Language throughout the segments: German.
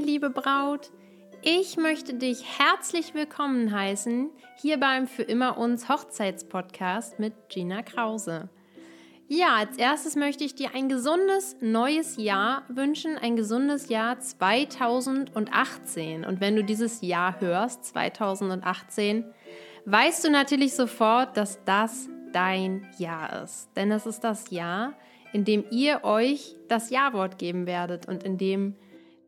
liebe Braut. Ich möchte dich herzlich willkommen heißen hier beim Für immer uns Hochzeitspodcast mit Gina Krause. Ja, als erstes möchte ich dir ein gesundes neues Jahr wünschen, ein gesundes Jahr 2018. Und wenn du dieses Jahr hörst, 2018, weißt du natürlich sofort, dass das dein Jahr ist. Denn es ist das Jahr, in dem ihr euch das Ja-Wort geben werdet und in dem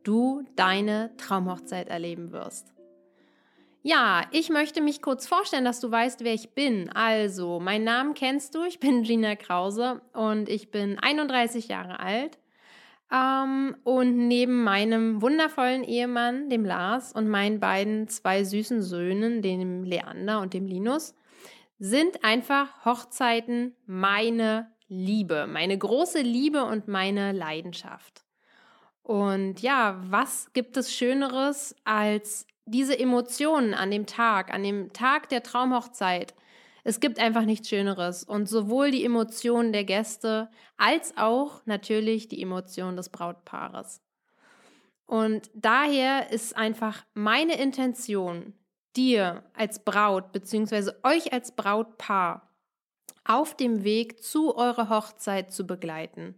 du deine Traumhochzeit erleben wirst. Ja, ich möchte mich kurz vorstellen, dass du weißt, wer ich bin. Also, meinen Namen kennst du. Ich bin Gina Krause und ich bin 31 Jahre alt. Ähm, und neben meinem wundervollen Ehemann, dem Lars, und meinen beiden zwei süßen Söhnen, dem Leander und dem Linus, sind einfach Hochzeiten meine Liebe, meine große Liebe und meine Leidenschaft. Und ja, was gibt es Schöneres als diese Emotionen an dem Tag, an dem Tag der Traumhochzeit? Es gibt einfach nichts Schöneres. Und sowohl die Emotionen der Gäste als auch natürlich die Emotionen des Brautpaares. Und daher ist einfach meine Intention, dir als Braut bzw. euch als Brautpaar auf dem Weg zu eurer Hochzeit zu begleiten.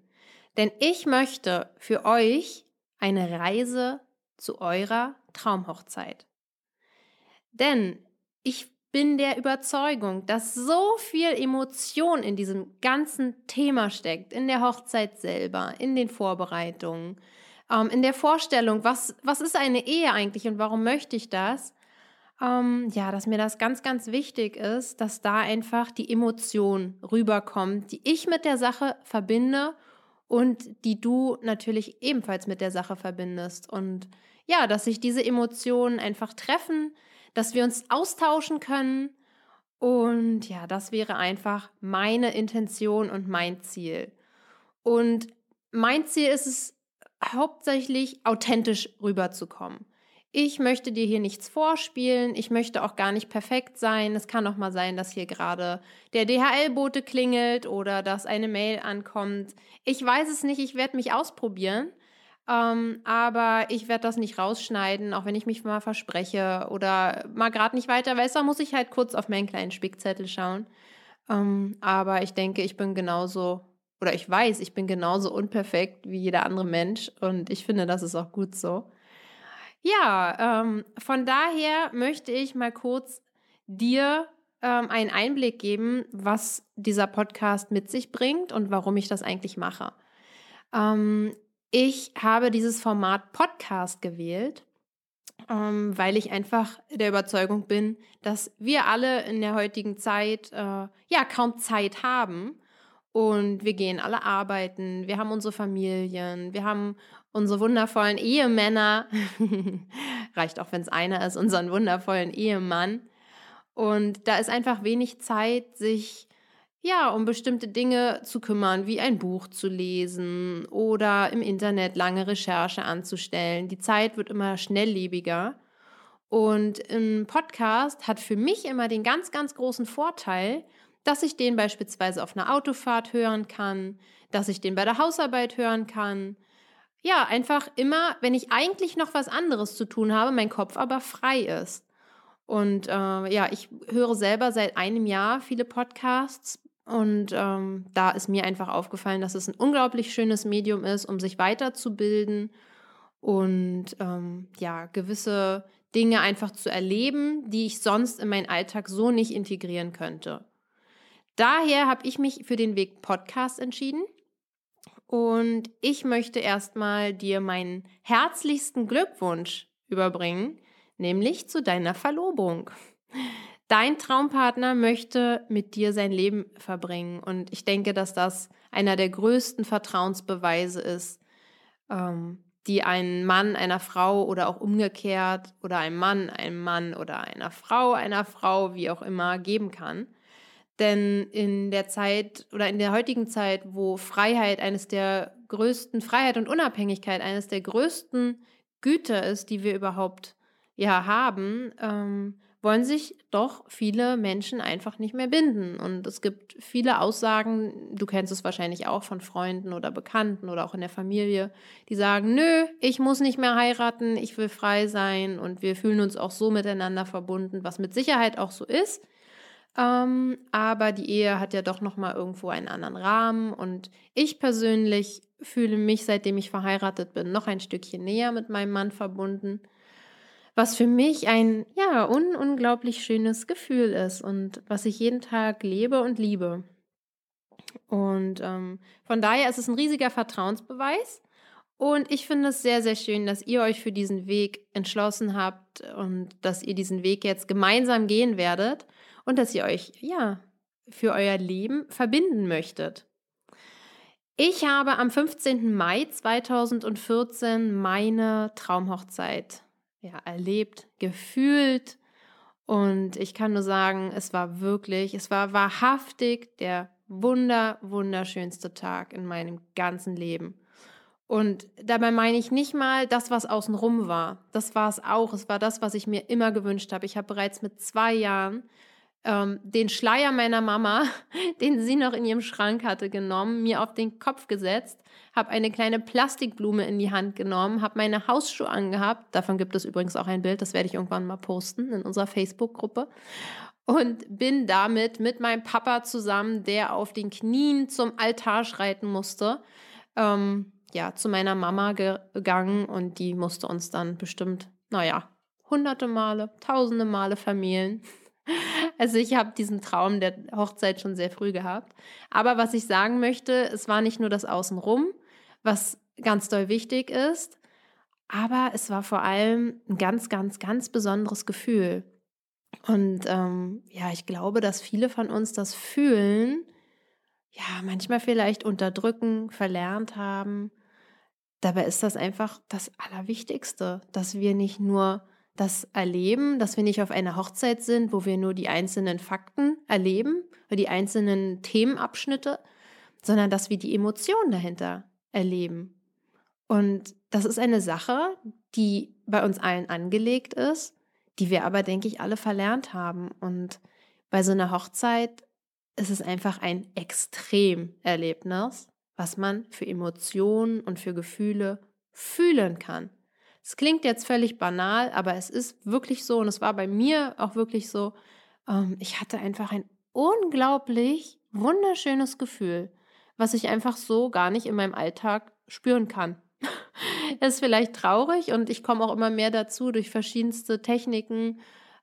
Denn ich möchte für euch eine Reise zu eurer Traumhochzeit. Denn ich bin der Überzeugung, dass so viel Emotion in diesem ganzen Thema steckt, in der Hochzeit selber, in den Vorbereitungen, ähm, in der Vorstellung, was, was ist eine Ehe eigentlich und warum möchte ich das? Ähm, ja, dass mir das ganz, ganz wichtig ist, dass da einfach die Emotion rüberkommt, die ich mit der Sache verbinde und die du natürlich ebenfalls mit der Sache verbindest. Und ja, dass sich diese Emotionen einfach treffen, dass wir uns austauschen können. Und ja, das wäre einfach meine Intention und mein Ziel. Und mein Ziel ist es hauptsächlich authentisch rüberzukommen. Ich möchte dir hier nichts vorspielen. Ich möchte auch gar nicht perfekt sein. Es kann auch mal sein, dass hier gerade der DHL-Bote klingelt oder dass eine Mail ankommt. Ich weiß es nicht. Ich werde mich ausprobieren. Ähm, aber ich werde das nicht rausschneiden, auch wenn ich mich mal verspreche oder mal gerade nicht weiter weiß. Da muss ich halt kurz auf meinen kleinen Spickzettel schauen. Ähm, aber ich denke, ich bin genauso, oder ich weiß, ich bin genauso unperfekt wie jeder andere Mensch. Und ich finde, das ist auch gut so. Ja, ähm, von daher möchte ich mal kurz dir ähm, einen Einblick geben, was dieser Podcast mit sich bringt und warum ich das eigentlich mache. Ähm, ich habe dieses Format Podcast gewählt, ähm, weil ich einfach der Überzeugung bin, dass wir alle in der heutigen Zeit äh, ja kaum Zeit haben und wir gehen alle arbeiten, wir haben unsere Familien, wir haben unsere wundervollen Ehemänner, reicht auch, wenn es einer ist, unseren wundervollen Ehemann. Und da ist einfach wenig Zeit, sich ja, um bestimmte Dinge zu kümmern, wie ein Buch zu lesen oder im Internet lange Recherche anzustellen. Die Zeit wird immer schnelllebiger. Und ein Podcast hat für mich immer den ganz, ganz großen Vorteil, dass ich den beispielsweise auf einer Autofahrt hören kann, dass ich den bei der Hausarbeit hören kann. Ja, einfach immer, wenn ich eigentlich noch was anderes zu tun habe, mein Kopf aber frei ist. Und äh, ja, ich höre selber seit einem Jahr viele Podcasts und ähm, da ist mir einfach aufgefallen, dass es ein unglaublich schönes Medium ist, um sich weiterzubilden und ähm, ja, gewisse Dinge einfach zu erleben, die ich sonst in meinen Alltag so nicht integrieren könnte. Daher habe ich mich für den Weg Podcast entschieden. Und ich möchte erstmal dir meinen herzlichsten Glückwunsch überbringen, nämlich zu deiner Verlobung. Dein Traumpartner möchte mit dir sein Leben verbringen. Und ich denke, dass das einer der größten Vertrauensbeweise ist, ähm, die ein Mann einer Frau oder auch umgekehrt oder ein Mann einem Mann oder einer Frau einer Frau, wie auch immer, geben kann. Denn in der Zeit oder in der heutigen Zeit, wo Freiheit eines der größten, Freiheit und Unabhängigkeit eines der größten Güter ist, die wir überhaupt ja haben, ähm, wollen sich doch viele Menschen einfach nicht mehr binden. Und es gibt viele Aussagen, du kennst es wahrscheinlich auch von Freunden oder Bekannten oder auch in der Familie, die sagen, nö, ich muss nicht mehr heiraten, ich will frei sein und wir fühlen uns auch so miteinander verbunden, was mit Sicherheit auch so ist. Ähm, aber die Ehe hat ja doch noch mal irgendwo einen anderen Rahmen und ich persönlich fühle mich, seitdem ich verheiratet bin, noch ein Stückchen näher mit meinem Mann verbunden was für mich ein ja un unglaublich schönes Gefühl ist und was ich jeden Tag lebe und liebe. Und ähm, von daher ist es ein riesiger Vertrauensbeweis. Und ich finde es sehr, sehr schön, dass ihr euch für diesen Weg entschlossen habt und dass ihr diesen Weg jetzt gemeinsam gehen werdet und dass ihr euch, ja, für euer Leben verbinden möchtet. Ich habe am 15. Mai 2014 meine Traumhochzeit ja, erlebt, gefühlt. Und ich kann nur sagen, es war wirklich, es war wahrhaftig der wunder, wunderschönste Tag in meinem ganzen Leben. Und dabei meine ich nicht mal das, was außenrum war. Das war es auch. Es war das, was ich mir immer gewünscht habe. Ich habe bereits mit zwei Jahren ähm, den Schleier meiner Mama, den sie noch in ihrem Schrank hatte, genommen, mir auf den Kopf gesetzt, habe eine kleine Plastikblume in die Hand genommen, habe meine Hausschuhe angehabt. Davon gibt es übrigens auch ein Bild, das werde ich irgendwann mal posten in unserer Facebook-Gruppe. Und bin damit mit meinem Papa zusammen, der auf den Knien zum Altar schreiten musste, ähm, ja, zu meiner Mama gegangen und die musste uns dann bestimmt, naja, hunderte Male, tausende Male vermählen. Also ich habe diesen Traum der Hochzeit schon sehr früh gehabt. Aber was ich sagen möchte, es war nicht nur das Außenrum, was ganz doll wichtig ist, aber es war vor allem ein ganz, ganz, ganz besonderes Gefühl. Und ähm, ja, ich glaube, dass viele von uns das fühlen, ja, manchmal vielleicht unterdrücken, verlernt haben. Dabei ist das einfach das Allerwichtigste, dass wir nicht nur das erleben, dass wir nicht auf einer Hochzeit sind, wo wir nur die einzelnen Fakten erleben oder die einzelnen Themenabschnitte, sondern dass wir die Emotionen dahinter erleben. Und das ist eine Sache, die bei uns allen angelegt ist, die wir aber, denke ich, alle verlernt haben. Und bei so einer Hochzeit ist es einfach ein Extremerlebnis, was man für Emotionen und für Gefühle fühlen kann. Es klingt jetzt völlig banal, aber es ist wirklich so und es war bei mir auch wirklich so. Ähm, ich hatte einfach ein unglaublich wunderschönes Gefühl, was ich einfach so gar nicht in meinem Alltag spüren kann. Es ist vielleicht traurig und ich komme auch immer mehr dazu durch verschiedenste Techniken,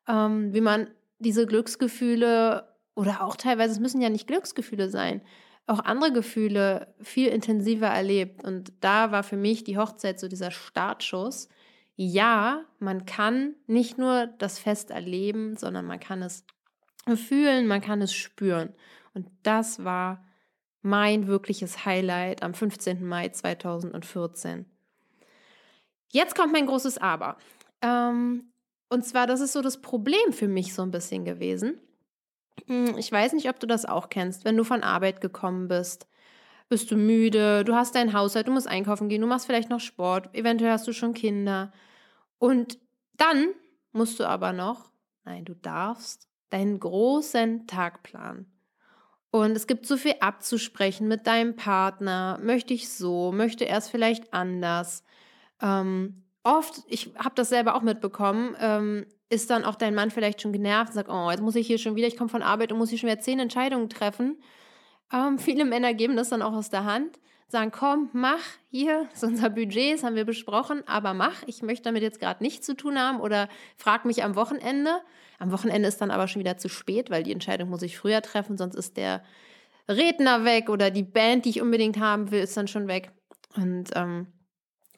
ähm, wie man diese Glücksgefühle oder auch teilweise, es müssen ja nicht Glücksgefühle sein, auch andere Gefühle viel intensiver erlebt. Und da war für mich die Hochzeit so dieser Startschuss. Ja, man kann nicht nur das Fest erleben, sondern man kann es fühlen, man kann es spüren. Und das war mein wirkliches Highlight am 15. Mai 2014. Jetzt kommt mein großes Aber. Ähm, und zwar, das ist so das Problem für mich so ein bisschen gewesen. Hm, ich weiß nicht, ob du das auch kennst, wenn du von Arbeit gekommen bist. Bist du müde, du hast dein Haushalt, du musst einkaufen gehen, du machst vielleicht noch Sport, eventuell hast du schon Kinder. Und dann musst du aber noch, nein, du darfst deinen großen Tag planen. Und es gibt so viel abzusprechen mit deinem Partner. Möchte ich so, möchte er es vielleicht anders. Ähm, oft, ich habe das selber auch mitbekommen, ähm, ist dann auch dein Mann vielleicht schon genervt und sagt, oh, jetzt muss ich hier schon wieder, ich komme von Arbeit und muss hier schon wieder zehn Entscheidungen treffen. Ähm, viele Männer geben das dann auch aus der Hand, sagen, komm, mach hier, das ist unser Budget, das haben wir besprochen, aber mach, ich möchte damit jetzt gerade nichts zu tun haben oder frag mich am Wochenende. Am Wochenende ist dann aber schon wieder zu spät, weil die Entscheidung muss ich früher treffen, sonst ist der Redner weg oder die Band, die ich unbedingt haben will, ist dann schon weg. Und ähm,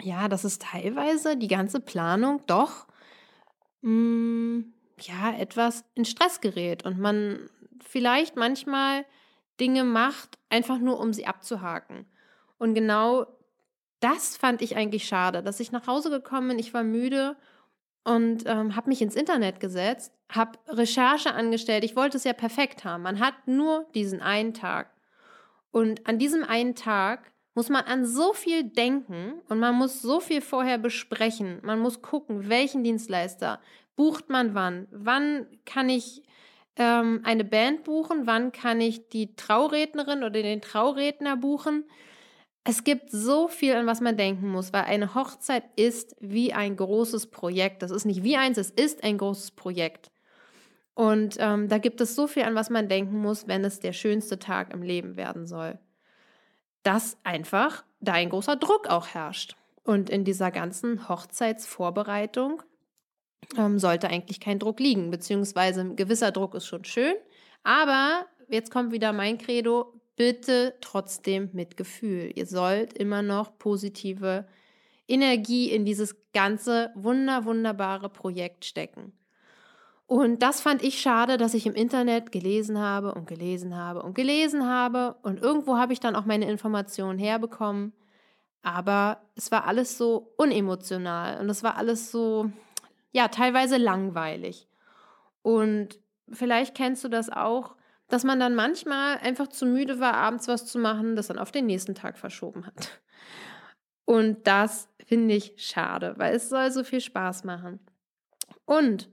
ja, das ist teilweise die ganze Planung doch mh, mm, ja, etwas in Stress gerät und man vielleicht manchmal Dinge macht, einfach nur um sie abzuhaken. Und genau das fand ich eigentlich schade, dass ich nach Hause gekommen bin, ich war müde und ähm, habe mich ins Internet gesetzt, habe Recherche angestellt. Ich wollte es ja perfekt haben. Man hat nur diesen einen Tag. Und an diesem einen Tag muss man an so viel denken und man muss so viel vorher besprechen. Man muss gucken, welchen Dienstleister, bucht man wann? Wann kann ich ähm, eine Band buchen? Wann kann ich die Traurednerin oder den Trauredner buchen? Es gibt so viel, an was man denken muss, weil eine Hochzeit ist wie ein großes Projekt. Das ist nicht wie eins, es ist ein großes Projekt. Und ähm, da gibt es so viel, an was man denken muss, wenn es der schönste Tag im Leben werden soll. Dass einfach da ein großer Druck auch herrscht. Und in dieser ganzen Hochzeitsvorbereitung ähm, sollte eigentlich kein Druck liegen, beziehungsweise ein gewisser Druck ist schon schön. Aber jetzt kommt wieder mein Credo, bitte trotzdem mit Gefühl. Ihr sollt immer noch positive Energie in dieses ganze wunder, wunderbare Projekt stecken. Und das fand ich schade, dass ich im Internet gelesen habe und gelesen habe und gelesen habe. Und irgendwo habe ich dann auch meine Informationen herbekommen. Aber es war alles so unemotional und es war alles so, ja, teilweise langweilig. Und vielleicht kennst du das auch, dass man dann manchmal einfach zu müde war, abends was zu machen, das dann auf den nächsten Tag verschoben hat. Und das finde ich schade, weil es soll so viel Spaß machen. Und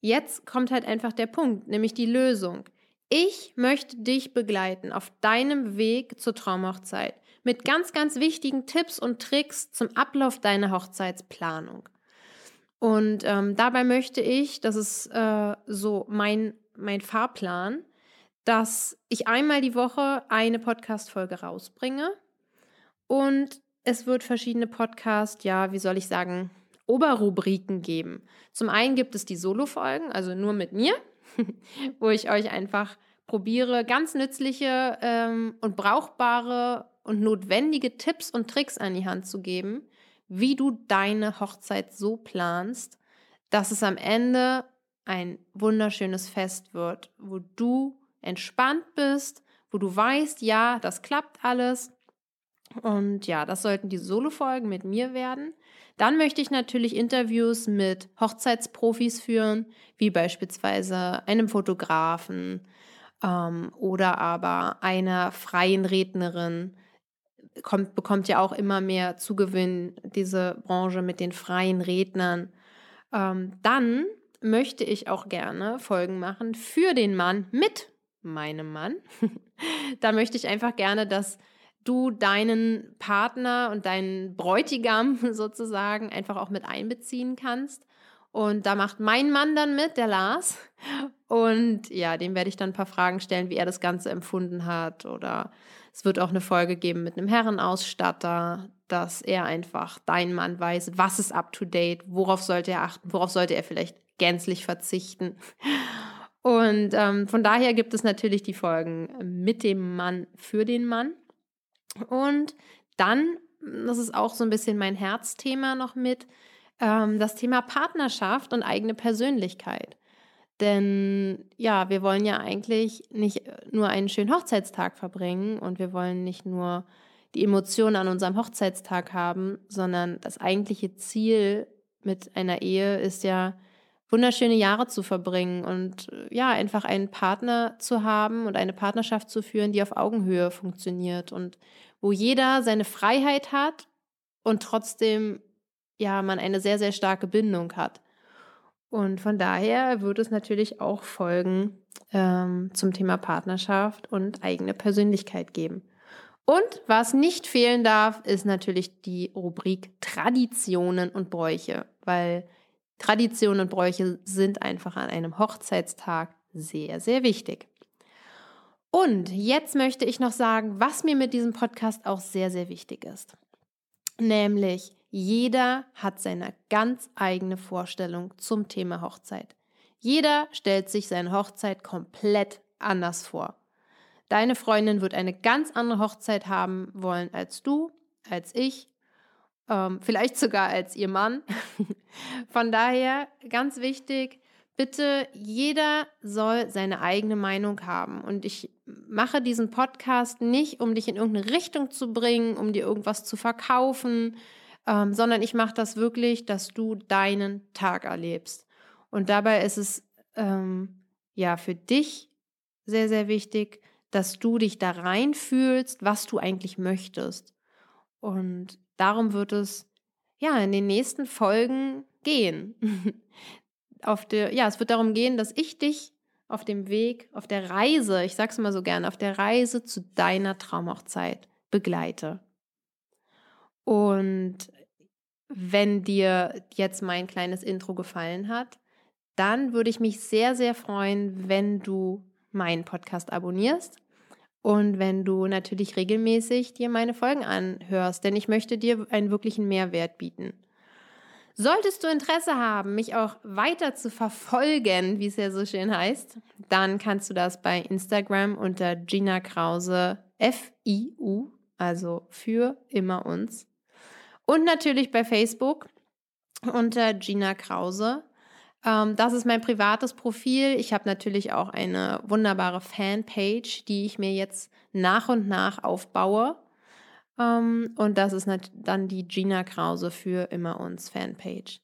jetzt kommt halt einfach der Punkt, nämlich die Lösung. Ich möchte dich begleiten auf deinem Weg zur Traumhochzeit mit ganz, ganz wichtigen Tipps und Tricks zum Ablauf deiner Hochzeitsplanung. Und ähm, dabei möchte ich, das ist äh, so mein, mein Fahrplan, dass ich einmal die Woche eine Podcast-Folge rausbringe und es wird verschiedene Podcast, ja, wie soll ich sagen, Oberrubriken geben. Zum einen gibt es die Solo-Folgen, also nur mit mir, wo ich euch einfach probiere, ganz nützliche ähm, und brauchbare und notwendige Tipps und Tricks an die Hand zu geben, wie du deine Hochzeit so planst, dass es am Ende ein wunderschönes Fest wird, wo du entspannt bist, wo du weißt, ja, das klappt alles. Und ja, das sollten die Solo-Folgen mit mir werden. Dann möchte ich natürlich Interviews mit Hochzeitsprofis führen, wie beispielsweise einem Fotografen ähm, oder aber einer freien Rednerin. Kommt, bekommt ja auch immer mehr Zugewinn, diese Branche mit den freien Rednern. Ähm, dann möchte ich auch gerne Folgen machen für den Mann mit meinem Mann. da möchte ich einfach gerne, dass du deinen Partner und deinen Bräutigam sozusagen einfach auch mit einbeziehen kannst. Und da macht mein Mann dann mit, der Lars. Und ja, dem werde ich dann ein paar Fragen stellen, wie er das Ganze empfunden hat. Oder es wird auch eine Folge geben mit einem Herrenausstatter, dass er einfach, dein Mann weiß, was ist up to date, worauf sollte er achten, worauf sollte er vielleicht gänzlich verzichten. Und ähm, von daher gibt es natürlich die Folgen mit dem Mann für den Mann. Und dann, das ist auch so ein bisschen mein Herzthema noch mit, ähm, das Thema Partnerschaft und eigene Persönlichkeit. Denn ja, wir wollen ja eigentlich nicht nur einen schönen Hochzeitstag verbringen und wir wollen nicht nur die Emotionen an unserem Hochzeitstag haben, sondern das eigentliche Ziel mit einer Ehe ist ja, wunderschöne Jahre zu verbringen und äh, ja, einfach einen Partner zu haben und eine Partnerschaft zu führen, die auf Augenhöhe funktioniert und wo jeder seine Freiheit hat und trotzdem ja, man eine sehr, sehr starke Bindung hat. Und von daher wird es natürlich auch Folgen ähm, zum Thema Partnerschaft und eigene Persönlichkeit geben. Und was nicht fehlen darf, ist natürlich die Rubrik Traditionen und Bräuche, weil Traditionen und Bräuche sind einfach an einem Hochzeitstag sehr, sehr wichtig. Und jetzt möchte ich noch sagen, was mir mit diesem Podcast auch sehr, sehr wichtig ist. Nämlich, jeder hat seine ganz eigene Vorstellung zum Thema Hochzeit. Jeder stellt sich seine Hochzeit komplett anders vor. Deine Freundin wird eine ganz andere Hochzeit haben wollen als du, als ich ähm, vielleicht sogar als ihr Mann. Von daher ganz wichtig, bitte, jeder soll seine eigene Meinung haben. Und ich mache diesen Podcast nicht, um dich in irgendeine Richtung zu bringen, um dir irgendwas zu verkaufen, ähm, sondern ich mache das wirklich, dass du deinen Tag erlebst. Und dabei ist es ähm, ja für dich sehr, sehr wichtig, dass du dich da reinfühlst, was du eigentlich möchtest. Und darum wird es ja in den nächsten Folgen gehen. auf der, ja, es wird darum gehen, dass ich dich auf dem Weg, auf der Reise, ich sag's mal so gerne, auf der Reise zu deiner Traumhochzeit begleite. Und wenn dir jetzt mein kleines Intro gefallen hat, dann würde ich mich sehr, sehr freuen, wenn du meinen Podcast abonnierst und wenn du natürlich regelmäßig dir meine Folgen anhörst, denn ich möchte dir einen wirklichen Mehrwert bieten. Solltest du Interesse haben, mich auch weiter zu verfolgen, wie es ja so schön heißt, dann kannst du das bei Instagram unter Gina Krause F-I-U, also für immer uns. Und natürlich bei Facebook unter Gina Krause. Ähm, das ist mein privates Profil. Ich habe natürlich auch eine wunderbare Fanpage, die ich mir jetzt nach und nach aufbaue. Ähm, und das ist dann die Gina Krause für immer uns Fanpage.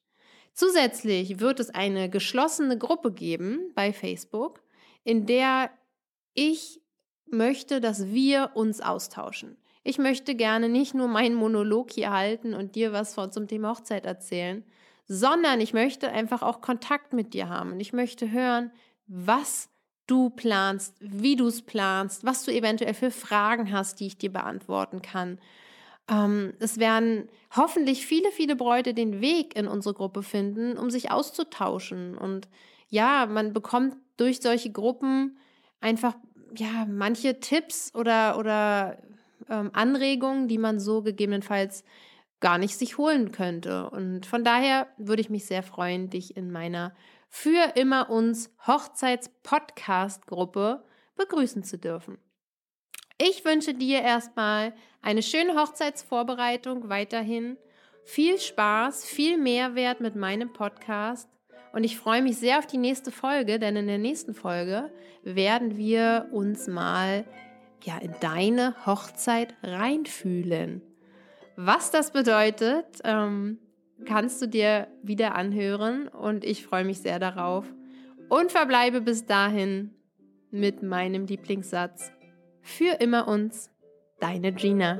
Zusätzlich wird es eine geschlossene Gruppe geben bei Facebook, in der ich möchte, dass wir uns austauschen. Ich möchte gerne nicht nur meinen Monolog hier halten und dir was von zum Thema Hochzeit erzählen, sondern ich möchte einfach auch Kontakt mit dir haben und ich möchte hören, was du planst, wie du es planst, was du eventuell für Fragen hast, die ich dir beantworten kann. Ähm, es werden hoffentlich viele, viele Bräute den Weg in unsere Gruppe finden, um sich auszutauschen. Und ja, man bekommt durch solche Gruppen einfach ja manche Tipps oder, oder ähm, Anregungen, die man so gegebenenfalls gar nicht sich holen könnte. Und von daher würde ich mich sehr freuen, dich in meiner für immer uns Hochzeits-Podcast-Gruppe begrüßen zu dürfen. Ich wünsche dir erstmal eine schöne Hochzeitsvorbereitung weiterhin, viel Spaß, viel Mehrwert mit meinem Podcast und ich freue mich sehr auf die nächste Folge, denn in der nächsten Folge werden wir uns mal ja in deine Hochzeit reinfühlen. Was das bedeutet, ähm, kannst du dir wieder anhören und ich freue mich sehr darauf und verbleibe bis dahin mit meinem Lieblingssatz. Für immer uns, deine Gina.